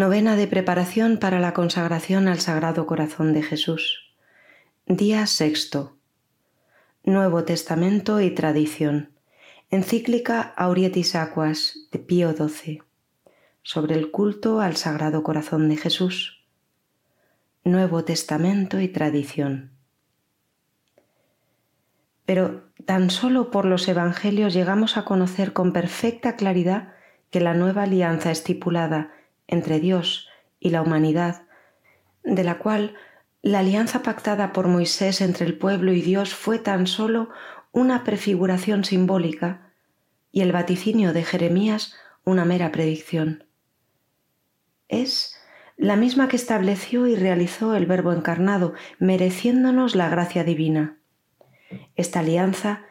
Novena de preparación para la consagración al Sagrado Corazón de Jesús. Día sexto. Nuevo Testamento y tradición. Encíclica Aurietis Aquas de Pío XII. Sobre el culto al Sagrado Corazón de Jesús. Nuevo Testamento y tradición. Pero tan solo por los Evangelios llegamos a conocer con perfecta claridad que la nueva alianza estipulada entre Dios y la humanidad, de la cual la alianza pactada por Moisés entre el pueblo y Dios fue tan solo una prefiguración simbólica y el vaticinio de Jeremías una mera predicción. Es la misma que estableció y realizó el Verbo encarnado, mereciéndonos la gracia divina. Esta alianza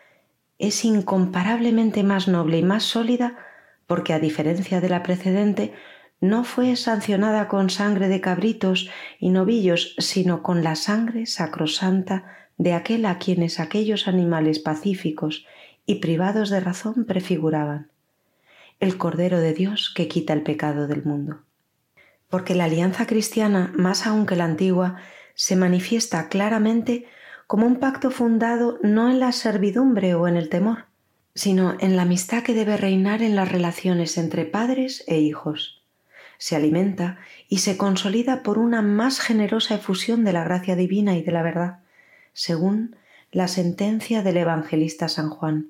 es incomparablemente más noble y más sólida porque, a diferencia de la precedente, no fue sancionada con sangre de cabritos y novillos, sino con la sangre sacrosanta de aquel a quienes aquellos animales pacíficos y privados de razón prefiguraban, el Cordero de Dios que quita el pecado del mundo. Porque la alianza cristiana, más aún que la antigua, se manifiesta claramente como un pacto fundado no en la servidumbre o en el temor, sino en la amistad que debe reinar en las relaciones entre padres e hijos se alimenta y se consolida por una más generosa efusión de la gracia divina y de la verdad, según la sentencia del evangelista San Juan.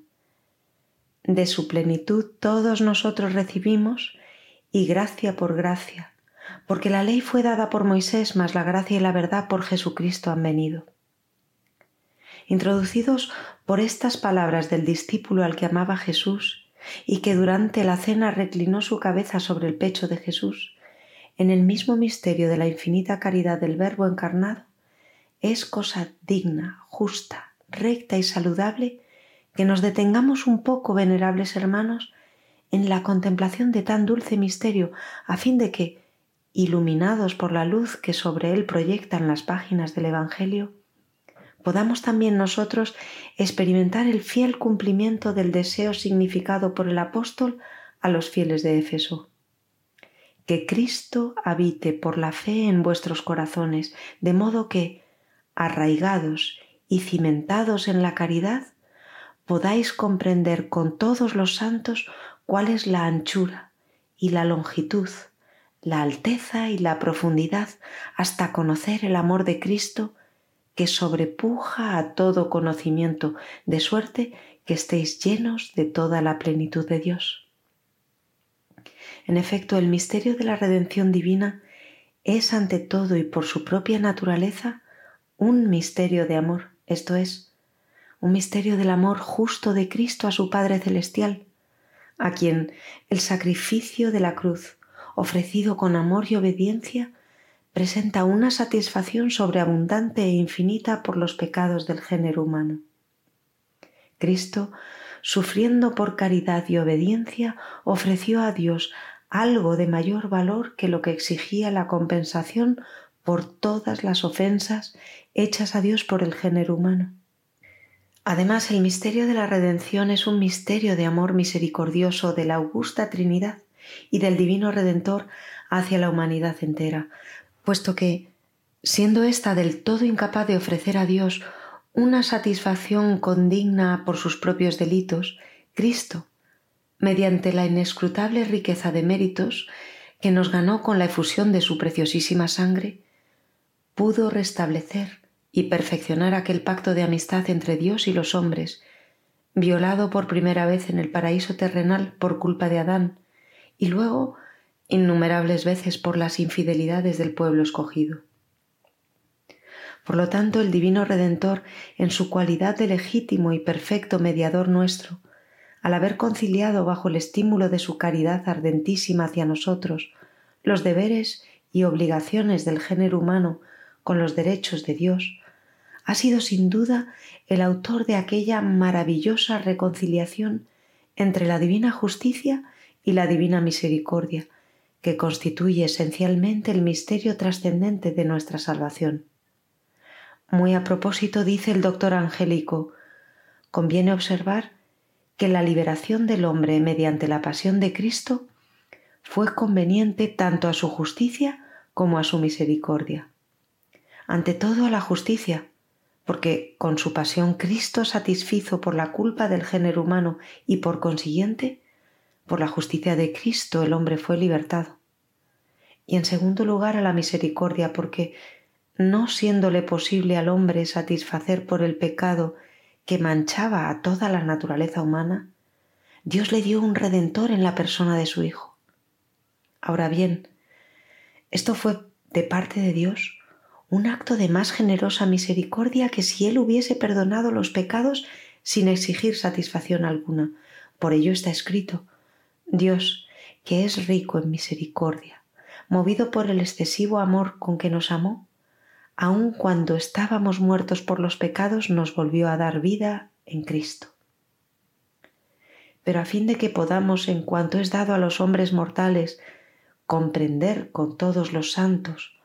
De su plenitud todos nosotros recibimos y gracia por gracia, porque la ley fue dada por Moisés, mas la gracia y la verdad por Jesucristo han venido. Introducidos por estas palabras del discípulo al que amaba Jesús, y que durante la cena reclinó su cabeza sobre el pecho de Jesús, en el mismo misterio de la infinita caridad del Verbo encarnado, es cosa digna, justa, recta y saludable que nos detengamos un poco, venerables hermanos, en la contemplación de tan dulce misterio, a fin de que, iluminados por la luz que sobre él proyectan las páginas del Evangelio, podamos también nosotros experimentar el fiel cumplimiento del deseo significado por el apóstol a los fieles de Éfeso. Que Cristo habite por la fe en vuestros corazones, de modo que, arraigados y cimentados en la caridad, podáis comprender con todos los santos cuál es la anchura y la longitud, la alteza y la profundidad, hasta conocer el amor de Cristo que sobrepuja a todo conocimiento, de suerte que estéis llenos de toda la plenitud de Dios. En efecto, el misterio de la redención divina es ante todo y por su propia naturaleza un misterio de amor, esto es, un misterio del amor justo de Cristo a su Padre Celestial, a quien el sacrificio de la cruz, ofrecido con amor y obediencia, presenta una satisfacción sobreabundante e infinita por los pecados del género humano. Cristo, sufriendo por caridad y obediencia, ofreció a Dios algo de mayor valor que lo que exigía la compensación por todas las ofensas hechas a Dios por el género humano. Además, el misterio de la redención es un misterio de amor misericordioso de la augusta Trinidad y del Divino Redentor hacia la humanidad entera, puesto que, siendo ésta del todo incapaz de ofrecer a Dios una satisfacción condigna por sus propios delitos, Cristo, mediante la inescrutable riqueza de méritos que nos ganó con la efusión de su preciosísima sangre, pudo restablecer y perfeccionar aquel pacto de amistad entre Dios y los hombres, violado por primera vez en el paraíso terrenal por culpa de Adán, y luego innumerables veces por las infidelidades del pueblo escogido. Por lo tanto, el Divino Redentor, en su cualidad de legítimo y perfecto mediador nuestro, al haber conciliado bajo el estímulo de su caridad ardentísima hacia nosotros los deberes y obligaciones del género humano con los derechos de Dios, ha sido sin duda el autor de aquella maravillosa reconciliación entre la divina justicia y la divina misericordia, que constituye esencialmente el misterio trascendente de nuestra salvación. Muy a propósito dice el doctor Angélico, conviene observar que la liberación del hombre mediante la pasión de Cristo fue conveniente tanto a su justicia como a su misericordia. Ante todo a la justicia, porque con su pasión Cristo satisfizo por la culpa del género humano y por consiguiente, por la justicia de Cristo el hombre fue libertado. Y en segundo lugar a la misericordia, porque no siéndole posible al hombre satisfacer por el pecado que manchaba a toda la naturaleza humana, Dios le dio un redentor en la persona de su Hijo. Ahora bien, esto fue de parte de Dios un acto de más generosa misericordia que si Él hubiese perdonado los pecados sin exigir satisfacción alguna. Por ello está escrito, Dios, que es rico en misericordia, movido por el excesivo amor con que nos amó, aun cuando estábamos muertos por los pecados, nos volvió a dar vida en Cristo. Pero a fin de que podamos, en cuanto es dado a los hombres mortales, comprender con todos los santos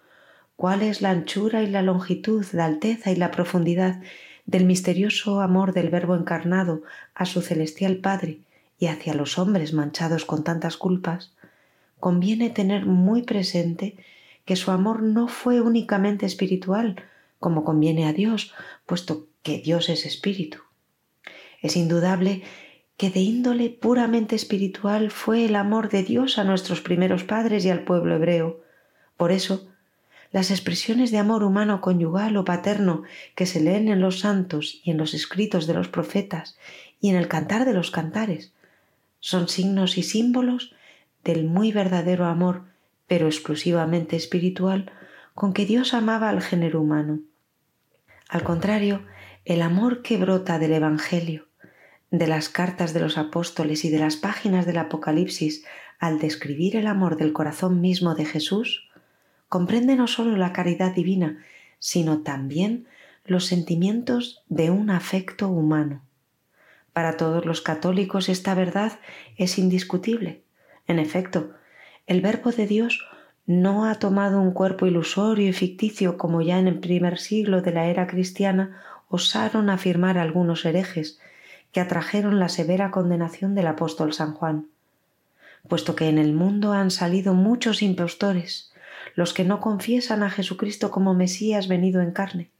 cuál es la anchura y la longitud, la alteza y la profundidad del misterioso amor del Verbo encarnado a su celestial Padre y hacia los hombres manchados con tantas culpas, conviene tener muy presente que su amor no fue únicamente espiritual, como conviene a Dios, puesto que Dios es espíritu. Es indudable que de índole puramente espiritual fue el amor de Dios a nuestros primeros padres y al pueblo hebreo. Por eso, las expresiones de amor humano conyugal o paterno que se leen en los santos y en los escritos de los profetas y en el cantar de los cantares son signos y símbolos del muy verdadero amor pero exclusivamente espiritual, con que Dios amaba al género humano. Al contrario, el amor que brota del Evangelio, de las cartas de los apóstoles y de las páginas del Apocalipsis al describir el amor del corazón mismo de Jesús, comprende no sólo la caridad divina, sino también los sentimientos de un afecto humano. Para todos los católicos esta verdad es indiscutible. En efecto, el Verbo de Dios no ha tomado un cuerpo ilusorio y ficticio como ya en el primer siglo de la era cristiana osaron afirmar algunos herejes que atrajeron la severa condenación del apóstol San Juan, puesto que en el mundo han salido muchos impostores, los que no confiesan a Jesucristo como Mesías venido en carne.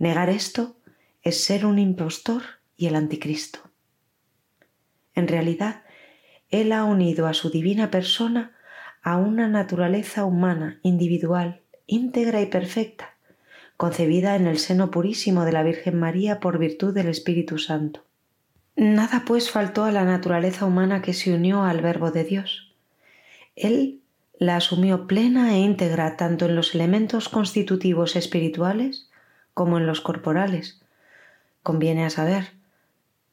Negar esto es ser un impostor y el anticristo. En realidad, Él ha unido a su divina persona a una naturaleza humana, individual, íntegra y perfecta, concebida en el seno purísimo de la Virgen María por virtud del Espíritu Santo. Nada pues faltó a la naturaleza humana que se unió al Verbo de Dios. Él la asumió plena e íntegra tanto en los elementos constitutivos espirituales como en los corporales. Conviene a saber,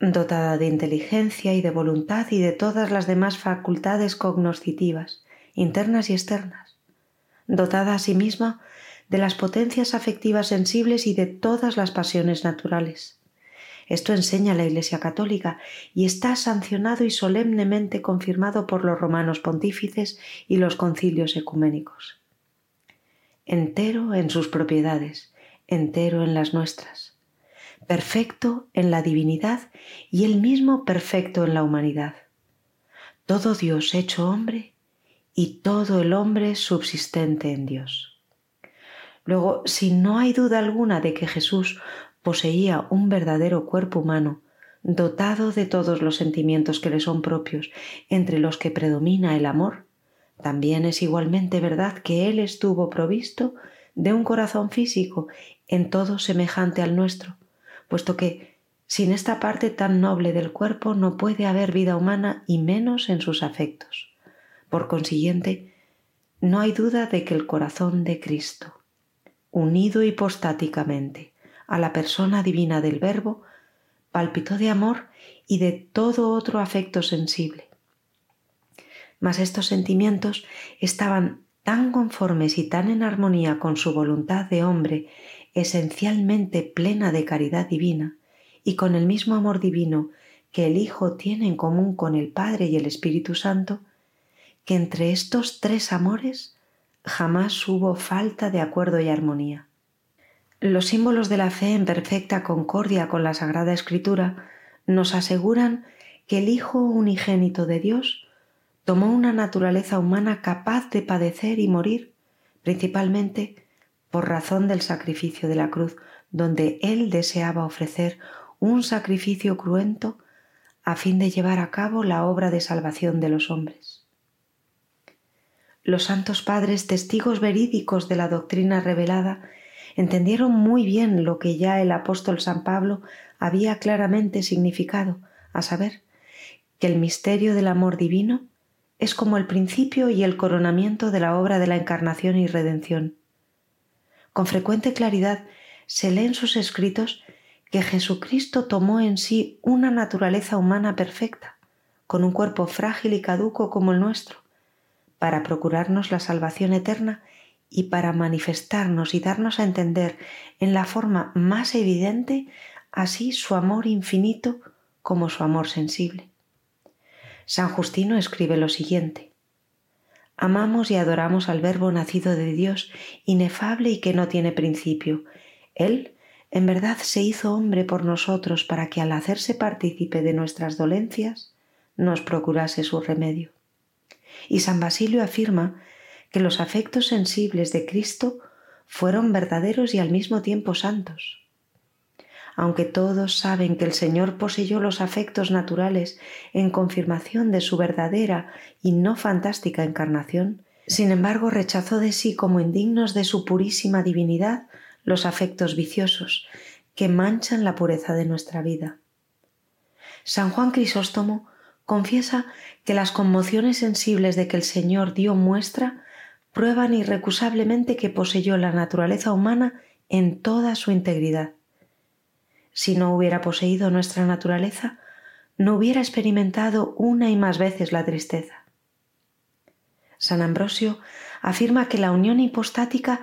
dotada de inteligencia y de voluntad y de todas las demás facultades cognoscitivas, internas y externas, dotada a sí misma de las potencias afectivas sensibles y de todas las pasiones naturales. Esto enseña la Iglesia Católica y está sancionado y solemnemente confirmado por los romanos pontífices y los concilios ecuménicos. Entero en sus propiedades, entero en las nuestras, perfecto en la divinidad y el mismo perfecto en la humanidad. Todo Dios hecho hombre y todo el hombre subsistente en Dios. Luego, si no hay duda alguna de que Jesús poseía un verdadero cuerpo humano, dotado de todos los sentimientos que le son propios, entre los que predomina el amor, también es igualmente verdad que Él estuvo provisto de un corazón físico en todo semejante al nuestro, puesto que sin esta parte tan noble del cuerpo no puede haber vida humana y menos en sus afectos. Por consiguiente, no hay duda de que el corazón de Cristo, unido hipostáticamente a la persona divina del Verbo, palpitó de amor y de todo otro afecto sensible. Mas estos sentimientos estaban tan conformes y tan en armonía con su voluntad de hombre, esencialmente plena de caridad divina, y con el mismo amor divino que el Hijo tiene en común con el Padre y el Espíritu Santo, que entre estos tres amores jamás hubo falta de acuerdo y armonía. Los símbolos de la fe en perfecta concordia con la Sagrada Escritura nos aseguran que el Hijo unigénito de Dios tomó una naturaleza humana capaz de padecer y morir, principalmente por razón del sacrificio de la cruz, donde Él deseaba ofrecer un sacrificio cruento a fin de llevar a cabo la obra de salvación de los hombres. Los santos padres, testigos verídicos de la doctrina revelada, entendieron muy bien lo que ya el apóstol San Pablo había claramente significado, a saber, que el misterio del amor divino es como el principio y el coronamiento de la obra de la encarnación y redención. Con frecuente claridad se lee en sus escritos que Jesucristo tomó en sí una naturaleza humana perfecta, con un cuerpo frágil y caduco como el nuestro, para procurarnos la salvación eterna y para manifestarnos y darnos a entender en la forma más evidente así su amor infinito como su amor sensible. San Justino escribe lo siguiente. Amamos y adoramos al Verbo nacido de Dios, inefable y que no tiene principio. Él, en verdad, se hizo hombre por nosotros para que al hacerse partícipe de nuestras dolencias, nos procurase su remedio. Y San Basilio afirma que los afectos sensibles de Cristo fueron verdaderos y al mismo tiempo santos aunque todos saben que el Señor poseyó los afectos naturales en confirmación de su verdadera y no fantástica encarnación, sin embargo rechazó de sí como indignos de su purísima divinidad los afectos viciosos que manchan la pureza de nuestra vida. San Juan Crisóstomo confiesa que las conmociones sensibles de que el Señor dio muestra prueban irrecusablemente que poseyó la naturaleza humana en toda su integridad si no hubiera poseído nuestra naturaleza, no hubiera experimentado una y más veces la tristeza. San Ambrosio afirma que la unión hipostática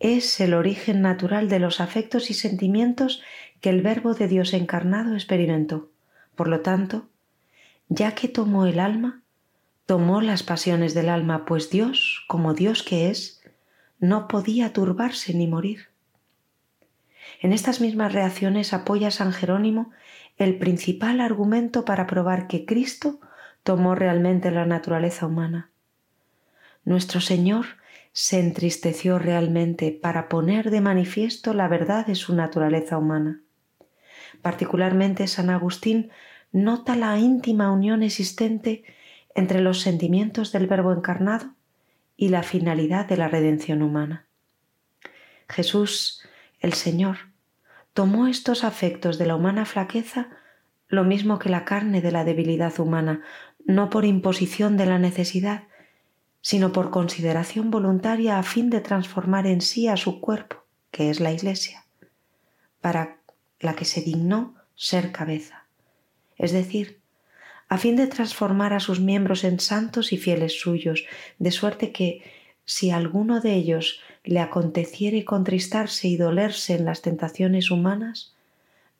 es el origen natural de los afectos y sentimientos que el Verbo de Dios encarnado experimentó. Por lo tanto, ya que tomó el alma, tomó las pasiones del alma, pues Dios, como Dios que es, no podía turbarse ni morir. En estas mismas reacciones apoya San Jerónimo el principal argumento para probar que Cristo tomó realmente la naturaleza humana. Nuestro Señor se entristeció realmente para poner de manifiesto la verdad de su naturaleza humana. Particularmente San Agustín nota la íntima unión existente entre los sentimientos del Verbo encarnado y la finalidad de la redención humana. Jesús, el Señor, tomó estos afectos de la humana flaqueza lo mismo que la carne de la debilidad humana, no por imposición de la necesidad, sino por consideración voluntaria a fin de transformar en sí a su cuerpo, que es la Iglesia, para la que se dignó ser cabeza, es decir, a fin de transformar a sus miembros en santos y fieles suyos, de suerte que, si alguno de ellos le aconteciere contristarse y dolerse en las tentaciones humanas,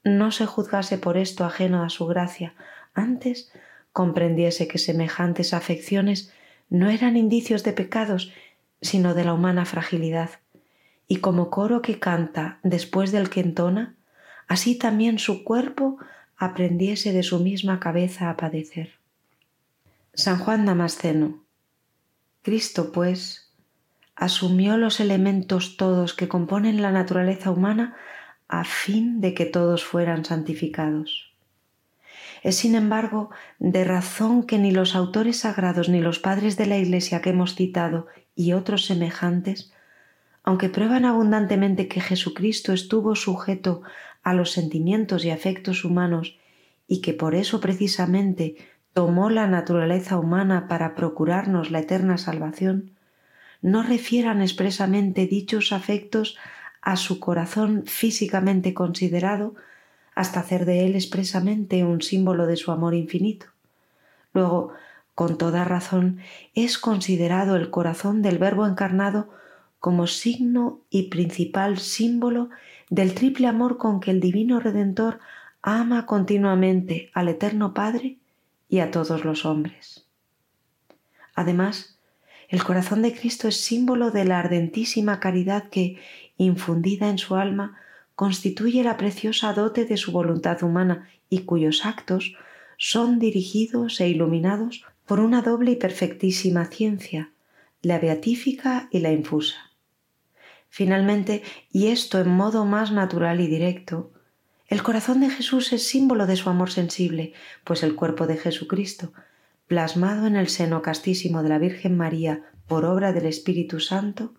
no se juzgase por esto ajeno a su gracia, antes comprendiese que semejantes afecciones no eran indicios de pecados, sino de la humana fragilidad, y como coro que canta después del que entona, así también su cuerpo aprendiese de su misma cabeza a padecer. San Juan Damasceno. Cristo, pues, asumió los elementos todos que componen la naturaleza humana a fin de que todos fueran santificados. Es, sin embargo, de razón que ni los autores sagrados ni los padres de la Iglesia que hemos citado y otros semejantes, aunque prueban abundantemente que Jesucristo estuvo sujeto a los sentimientos y afectos humanos y que por eso precisamente tomó la naturaleza humana para procurarnos la eterna salvación, no refieran expresamente dichos afectos a su corazón físicamente considerado hasta hacer de él expresamente un símbolo de su amor infinito. Luego, con toda razón, es considerado el corazón del Verbo encarnado como signo y principal símbolo del triple amor con que el Divino Redentor ama continuamente al Eterno Padre y a todos los hombres. Además, el corazón de Cristo es símbolo de la ardentísima caridad que, infundida en su alma, constituye la preciosa dote de su voluntad humana y cuyos actos son dirigidos e iluminados por una doble y perfectísima ciencia, la beatífica y la infusa. Finalmente, y esto en modo más natural y directo, el corazón de Jesús es símbolo de su amor sensible, pues el cuerpo de Jesucristo, plasmado en el seno castísimo de la Virgen María por obra del Espíritu Santo,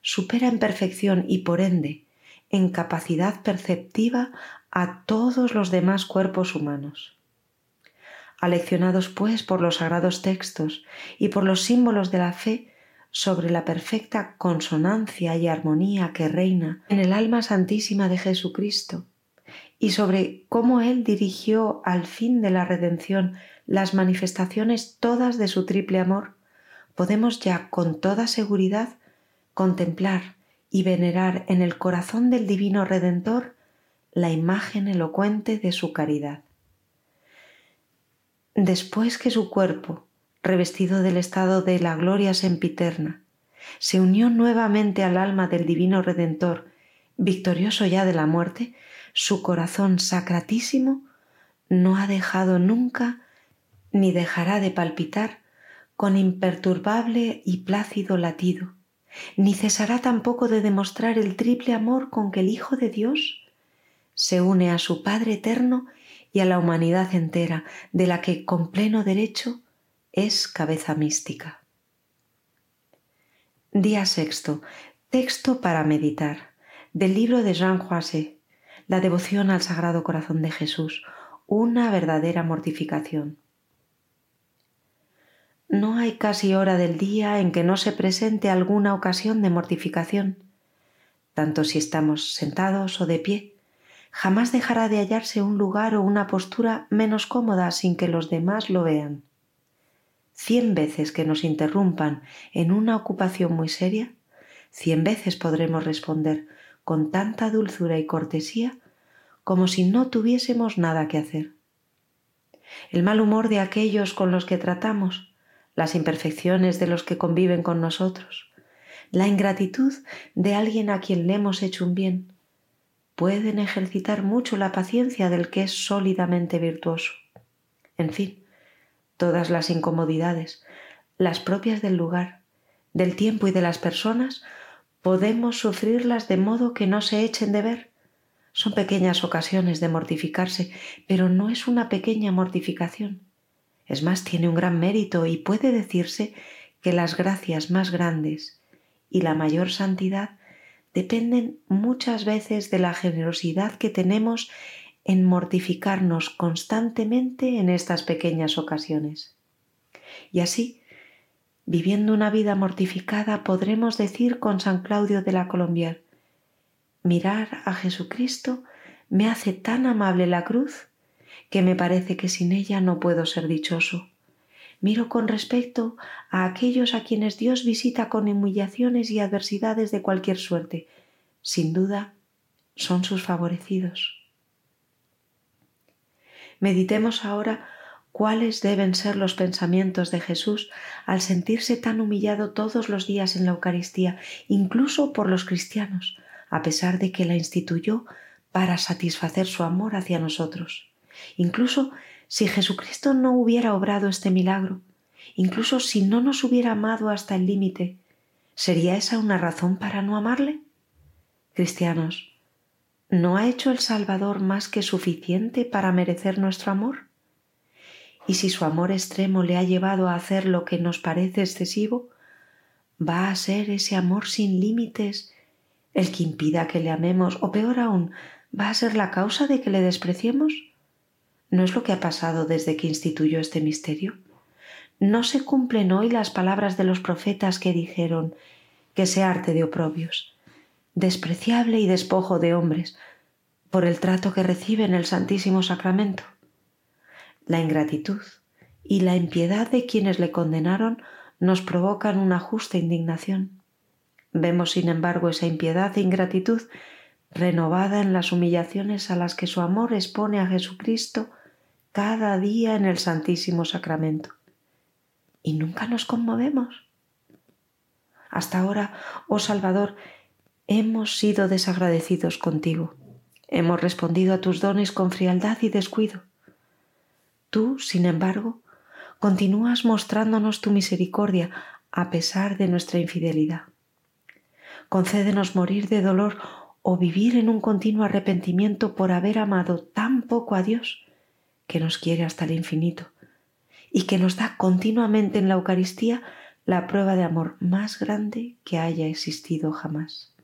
supera en perfección y por ende en capacidad perceptiva a todos los demás cuerpos humanos. Aleccionados pues por los sagrados textos y por los símbolos de la fe sobre la perfecta consonancia y armonía que reina en el alma santísima de Jesucristo, y sobre cómo Él dirigió al fin de la redención las manifestaciones todas de su triple amor, podemos ya con toda seguridad contemplar y venerar en el corazón del Divino Redentor la imagen elocuente de su caridad. Después que su cuerpo, revestido del estado de la gloria sempiterna, se unió nuevamente al alma del Divino Redentor, victorioso ya de la muerte, su corazón sacratísimo no ha dejado nunca ni dejará de palpitar con imperturbable y plácido latido, ni cesará tampoco de demostrar el triple amor con que el Hijo de Dios se une a su Padre eterno y a la humanidad entera, de la que con pleno derecho es cabeza mística. Día sexto. Texto para meditar. Del libro de Jean Joasset. La devoción al Sagrado Corazón de Jesús. Una verdadera mortificación. No hay casi hora del día en que no se presente alguna ocasión de mortificación, tanto si estamos sentados o de pie. Jamás dejará de hallarse un lugar o una postura menos cómoda sin que los demás lo vean. Cien veces que nos interrumpan en una ocupación muy seria, cien veces podremos responder con tanta dulzura y cortesía como si no tuviésemos nada que hacer. El mal humor de aquellos con los que tratamos las imperfecciones de los que conviven con nosotros, la ingratitud de alguien a quien le hemos hecho un bien, pueden ejercitar mucho la paciencia del que es sólidamente virtuoso. En fin, todas las incomodidades, las propias del lugar, del tiempo y de las personas, podemos sufrirlas de modo que no se echen de ver. Son pequeñas ocasiones de mortificarse, pero no es una pequeña mortificación es más, tiene un gran mérito y puede decirse que las gracias más grandes y la mayor santidad dependen muchas veces de la generosidad que tenemos en mortificarnos constantemente en estas pequeñas ocasiones. Y así, viviendo una vida mortificada, podremos decir con San Claudio de la Colombier, mirar a Jesucristo me hace tan amable la cruz que me parece que sin ella no puedo ser dichoso. Miro con respecto a aquellos a quienes Dios visita con humillaciones y adversidades de cualquier suerte. Sin duda, son sus favorecidos. Meditemos ahora cuáles deben ser los pensamientos de Jesús al sentirse tan humillado todos los días en la Eucaristía, incluso por los cristianos, a pesar de que la instituyó para satisfacer su amor hacia nosotros. Incluso si Jesucristo no hubiera obrado este milagro, incluso si no nos hubiera amado hasta el límite, ¿sería esa una razón para no amarle? Cristianos, ¿no ha hecho el Salvador más que suficiente para merecer nuestro amor? Y si su amor extremo le ha llevado a hacer lo que nos parece excesivo, ¿va a ser ese amor sin límites el que impida que le amemos o peor aún, va a ser la causa de que le despreciemos? ¿No es lo que ha pasado desde que instituyó este misterio? ¿No se cumplen hoy las palabras de los profetas que dijeron que se arte de oprobios, despreciable y despojo de hombres, por el trato que recibe en el Santísimo Sacramento? La ingratitud y la impiedad de quienes le condenaron nos provocan una justa indignación. Vemos, sin embargo, esa impiedad e ingratitud renovada en las humillaciones a las que su amor expone a Jesucristo cada día en el Santísimo Sacramento. Y nunca nos conmovemos. Hasta ahora, oh Salvador, hemos sido desagradecidos contigo. Hemos respondido a tus dones con frialdad y descuido. Tú, sin embargo, continúas mostrándonos tu misericordia a pesar de nuestra infidelidad. Concédenos morir de dolor o vivir en un continuo arrepentimiento por haber amado tan poco a Dios, que nos quiere hasta el infinito, y que nos da continuamente en la Eucaristía la prueba de amor más grande que haya existido jamás.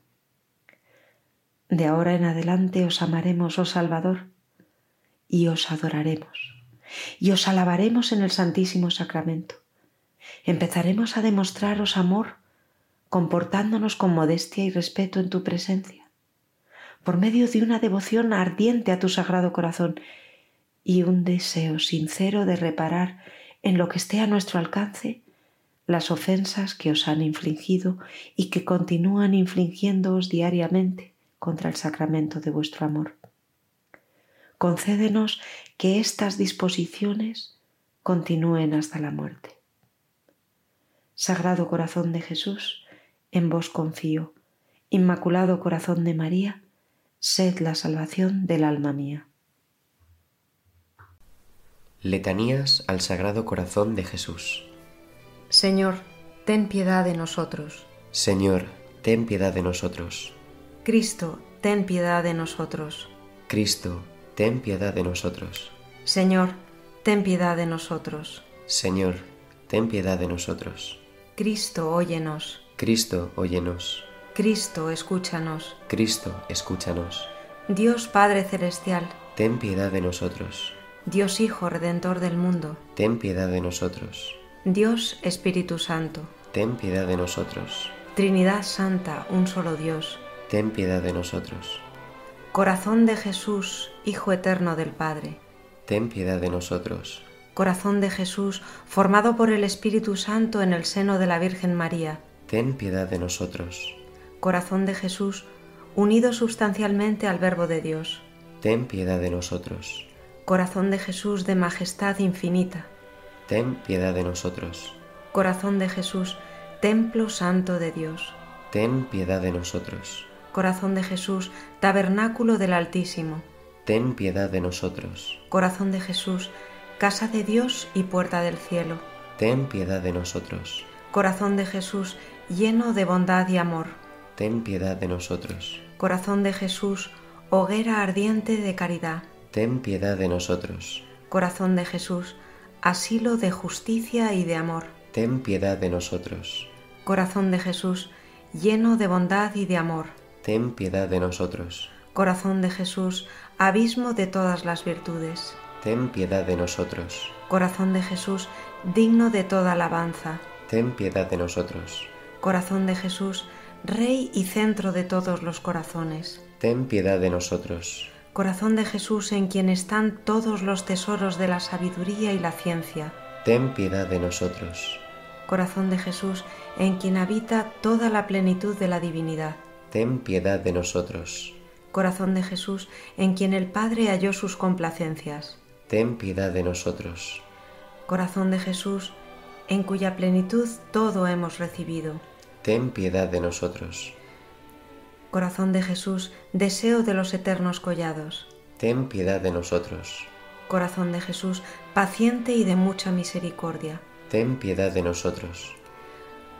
De ahora en adelante os amaremos, oh Salvador, y os adoraremos, y os alabaremos en el Santísimo Sacramento. Empezaremos a demostraros amor, comportándonos con modestia y respeto en tu presencia, por medio de una devoción ardiente a tu Sagrado Corazón y un deseo sincero de reparar en lo que esté a nuestro alcance las ofensas que os han infligido y que continúan infligiéndoos diariamente contra el sacramento de vuestro amor. Concédenos que estas disposiciones continúen hasta la muerte. Sagrado Corazón de Jesús, en vos confío. Inmaculado Corazón de María, sed la salvación del alma mía. Letanías al Sagrado Corazón de Jesús. Señor, ten piedad de nosotros. Señor, ten piedad de nosotros. Cristo, ten piedad de nosotros. Cristo, ten piedad de nosotros. Señor, ten piedad de nosotros. Señor, ten piedad de nosotros. Cristo, óyenos. Cristo, óyenos. Cristo, escúchanos. Cristo, escúchanos. Dios Padre Celestial, ten piedad de nosotros. Dios Hijo Redentor del mundo, ten piedad de nosotros. Dios Espíritu Santo, ten piedad de nosotros. Trinidad Santa, un solo Dios, ten piedad de nosotros. Corazón de Jesús, Hijo Eterno del Padre, ten piedad de nosotros. Corazón de Jesús, formado por el Espíritu Santo en el seno de la Virgen María, ten piedad de nosotros. Corazón de Jesús, unido sustancialmente al Verbo de Dios, ten piedad de nosotros. Corazón de Jesús de majestad infinita, ten piedad de nosotros. Corazón de Jesús, templo santo de Dios, ten piedad de nosotros. Corazón de Jesús, tabernáculo del Altísimo, ten piedad de nosotros. Corazón de Jesús, casa de Dios y puerta del cielo, ten piedad de nosotros. Corazón de Jesús, lleno de bondad y amor, ten piedad de nosotros. Corazón de Jesús, hoguera ardiente de caridad, ten piedad de nosotros. Corazón de Jesús, asilo de justicia y de amor, ten piedad de nosotros. Corazón de Jesús, lleno de bondad y de amor, ten piedad de nosotros. Corazón de Jesús, abismo de todas las virtudes, ten piedad de nosotros. Corazón de Jesús, digno de toda alabanza, ten piedad de nosotros. Corazón de Jesús, Rey y centro de todos los corazones, ten piedad de nosotros. Corazón de Jesús en quien están todos los tesoros de la sabiduría y la ciencia, ten piedad de nosotros. Corazón de Jesús en quien habita toda la plenitud de la divinidad, ten piedad de nosotros. Corazón de Jesús en quien el Padre halló sus complacencias, ten piedad de nosotros. Corazón de Jesús en cuya plenitud todo hemos recibido, ten piedad de nosotros. Corazón de Jesús, deseo de los eternos collados, ten piedad de nosotros. Corazón de Jesús, paciente y de mucha misericordia, ten piedad de nosotros.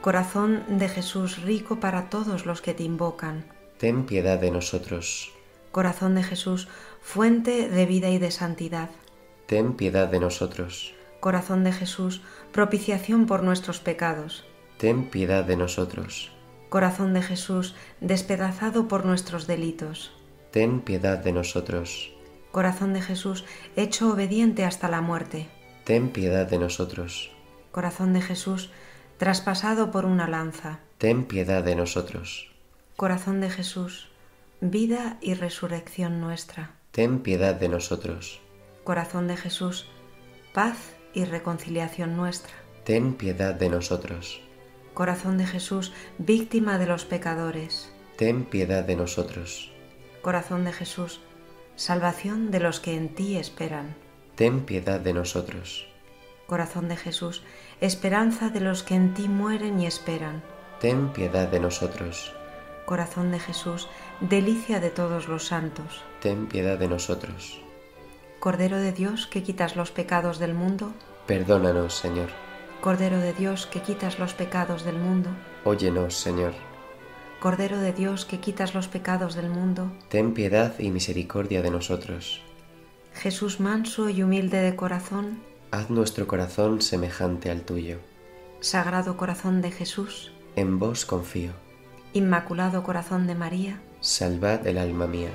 Corazón de Jesús, rico para todos los que te invocan, ten piedad de nosotros. Corazón de Jesús, fuente de vida y de santidad, ten piedad de nosotros. Corazón de Jesús, propiciación por nuestros pecados, ten piedad de nosotros. Corazón de Jesús, despedazado por nuestros delitos, ten piedad de nosotros. Corazón de Jesús, hecho obediente hasta la muerte, ten piedad de nosotros. Corazón de Jesús, traspasado por una lanza, ten piedad de nosotros. Corazón de Jesús, vida y resurrección nuestra, ten piedad de nosotros. Corazón de Jesús, paz y reconciliación nuestra, ten piedad de nosotros. Corazón de Jesús, víctima de los pecadores, ten piedad de nosotros. Corazón de Jesús, salvación de los que en ti esperan, ten piedad de nosotros. Corazón de Jesús, esperanza de los que en ti mueren y esperan, ten piedad de nosotros. Corazón de Jesús, delicia de todos los santos, ten piedad de nosotros. Cordero de Dios que quitas los pecados del mundo, Perdónanos, Señor. Cordero de Dios que quitas los pecados del mundo. Óyenos, Señor. Cordero de Dios que quitas los pecados del mundo. Ten piedad y misericordia de nosotros. Jesús manso y humilde de corazón. Haz nuestro corazón semejante al tuyo. Sagrado corazón de Jesús. En vos confío. Inmaculado corazón de María. Salvad el alma mía.